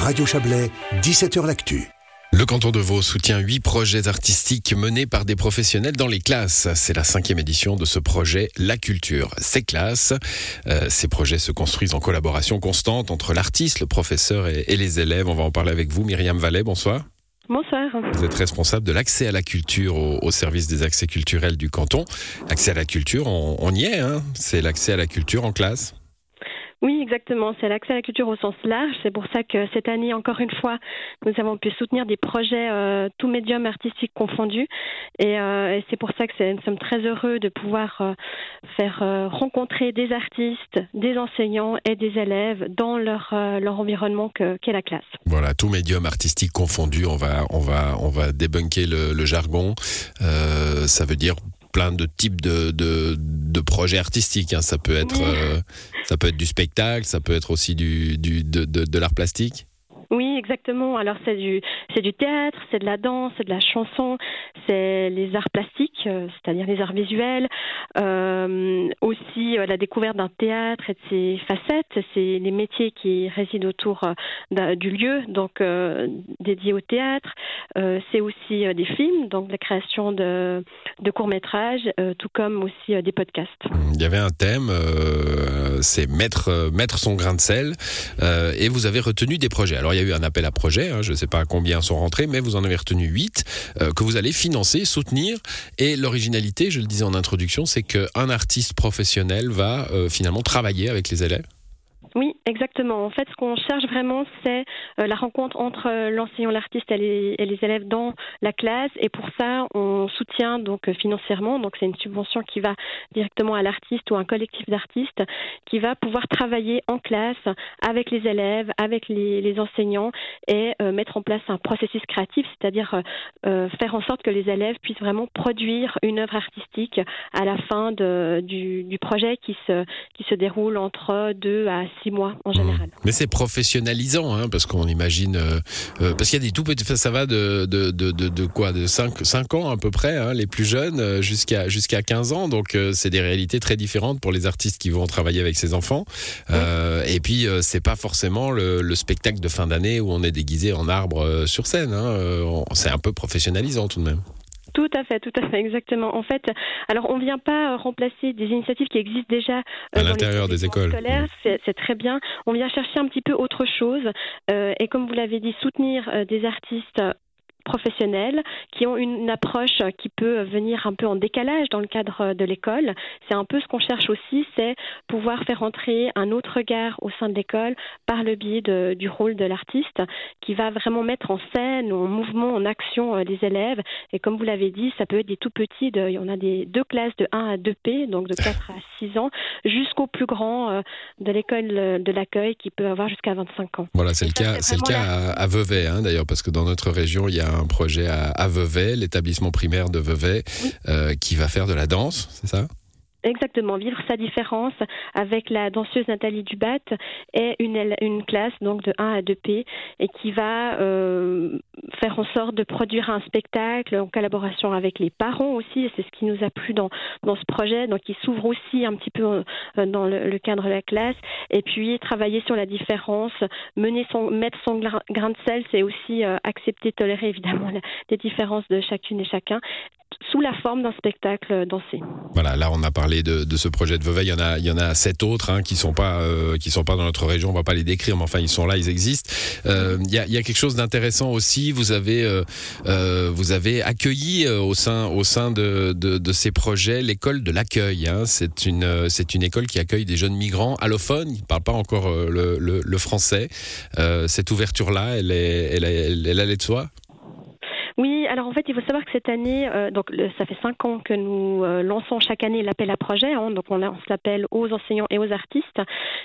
Radio Chablais, 17h L'Actu. Le canton de Vaud soutient huit projets artistiques menés par des professionnels dans les classes. C'est la cinquième édition de ce projet La Culture. Ces classes, euh, ces projets se construisent en collaboration constante entre l'artiste, le professeur et, les élèves. On va en parler avec vous, Myriam Vallet. Bonsoir. Bonsoir. Vous êtes responsable de l'accès à la culture au, service des accès culturels du canton. Accès à la culture, on, y est, hein c'est l'accès à la culture en classe. Oui, exactement. C'est l'accès à la culture au sens large. C'est pour ça que cette année, encore une fois, nous avons pu soutenir des projets euh, tous médiums artistiques confondus. Euh, et, c'est pour ça que nous sommes très heureux de pouvoir euh, faire rencontrer des artistes, des enseignants et des élèves dans leur, environnement qu'est la classe. Voilà, tous médiums artistiques confondus. On va, débunker le jargon. ça veut dire plein de types de, de, de projets artistiques. Hein. Ça peut être euh, ça peut être du spectacle, ça peut être aussi du, du de, de, de l'art plastique. Oui, exactement. Alors c'est du c'est du théâtre, c'est de la danse, c'est de la chanson, c'est les arts plastiques, euh, c'est-à-dire les arts visuels, euh, aussi la découverte d'un théâtre et de ses facettes, c'est les métiers qui résident autour du lieu, donc dédié au théâtre. C'est aussi des films, donc la création de, de courts métrages, tout comme aussi des podcasts. Il y avait un thème, c'est mettre mettre son grain de sel, et vous avez retenu des projets. Alors il y a eu un appel à projet, hein, je ne sais pas combien sont rentrés, mais vous en avez retenu 8 euh, que vous allez financer, soutenir. Et l'originalité, je le disais en introduction, c'est qu'un artiste professionnel va euh, finalement travailler avec les élèves. Oui, exactement. En fait, ce qu'on cherche vraiment, c'est euh, la rencontre entre euh, l'enseignant, l'artiste et les, élèves dans la classe. Et pour ça, on soutient donc euh, financièrement. Donc, c'est une subvention qui va directement à l'artiste ou à un collectif d'artistes qui va pouvoir travailler en classe avec les élèves, avec les, enseignants et mettre en place un processus créatif, c'est-à-dire faire en sorte que les élèves puissent vraiment produire une œuvre artistique à la fin de, du, du, projet qui se, qui se déroule entre deux à six mois en général. Mmh. Mais c'est professionnalisant, hein, parce qu'on imagine, euh, euh, parce qu'il y a des tout petits, ça va de, de, de, de, quoi, de 5, 5 ans à peu près, hein, les plus jeunes, euh, jusqu'à jusqu'à 15 ans, donc c'est des réalités très différentes pour les artistes qui vont travailler avec ces enfants. et puis c'est pas forcément le, le, spectacle de fin d'année où on est déguisé en arbre sur scène. Hein, c'est un peu professionnalisant tout de même. Tout à fait, tout à fait, exactement. En fait, alors on ne vient pas euh, remplacer des initiatives qui existent déjà euh, à l'intérieur des écoles. Scolaires, c'est très bien. On vient chercher un petit peu autre chose euh, et comme vous l'avez dit, soutenir des artistes professionnels qui ont une approche qui peut venir un peu en décalage dans le cadre de l'école. C'est un peu ce qu'on cherche aussi, c'est pouvoir faire entrer un autre regard au sein de l'école par le biais du rôle de l'artiste qui va vraiment mettre en scène, en mouvement, en action euh, les élèves. Et comme vous l'avez dit, ça peut être des tout petits, de, on a des deux classes de 1 à 2P, donc de 4 à 6 ans, jusqu'au plus grand euh, de l'école de l'accueil qui peut avoir jusqu'à 25 ans. Voilà, c'est le cas, c'est le cas à, Vevey, hein, d'ailleurs, parce que dans notre région, il y a un projet à, Vevey, l'établissement primaire de Vevey, euh, qui va faire de la danse, c'est ça? Exactement, vivre sa différence avec la danseuse Nathalie Dubat et une, une classe donc de 1 à 2P et qui va euh, faire en sorte de produire un spectacle en collaboration avec les parents aussi et c'est ce qui nous a plu dans, dans ce projet. Donc il s'ouvre aussi un petit peu euh, dans le, cadre de la classe et puis travailler sur la différence, mener son, mettre son grain de sel c'est aussi euh, accepter, tolérer évidemment les différences de chacune et chacun sous la forme d'un spectacle dansé. Voilà, là on a parlé de, ce projet de Vevey, il y en a, il y en a sept autres hein, qui sont euh, sont pas dans notre région, on va pas les décrire, mais enfin ils sont là, ils existent. Euh, il, y a, quelque chose d'intéressant aussi. Vous avez euh, accueilli au sein de, ces projets l'école de l'accueil. Hein. C'est une école qui accueille des jeunes migrants allophones, ils parlent pas encore le, le, français. cette ouverture là, elle est elle, elle, elle allait de soi? Alors en fait, il faut savoir que cette année, euh, donc ça fait cinq ans que nous euh, lançons chaque année l'appel à projet. Hein, donc on, on l'appelle aux enseignants et aux artistes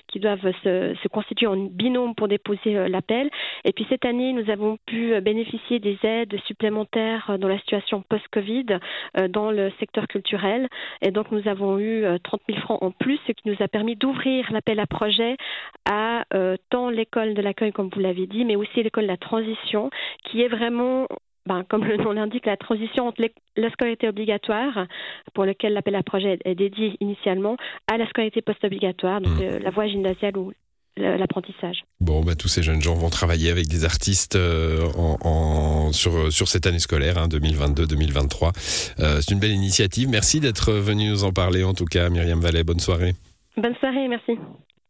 qui doivent se, se constituer en binôme pour déposer euh, l'appel. Et puis cette année, nous avons pu bénéficier des aides supplémentaires dans la situation post-Covid dans le secteur culturel. Et donc nous avons eu 30 000 francs en plus, ce qui nous a permis d'ouvrir l'appel à projet à tant l'école de l'accueil, comme vous l'avez dit, mais aussi l'école de la transition, qui est vraiment ben, comme le nom l'indique, la transition entre la scolarité obligatoire, pour lequel l'appel à projet est dédié initialement, à la scolarité post-obligatoire, donc mmh. euh, la voie gymnasiale ou l'apprentissage. Bon, bah, tous ces jeunes gens vont travailler avec des artistes en, sur, sur cette année scolaire, hein, 2022-2023. C'est une belle initiative. Merci d'être venu nous en parler, en tout cas, Myriam Vallet. Bonne soirée. Bonne soirée, merci.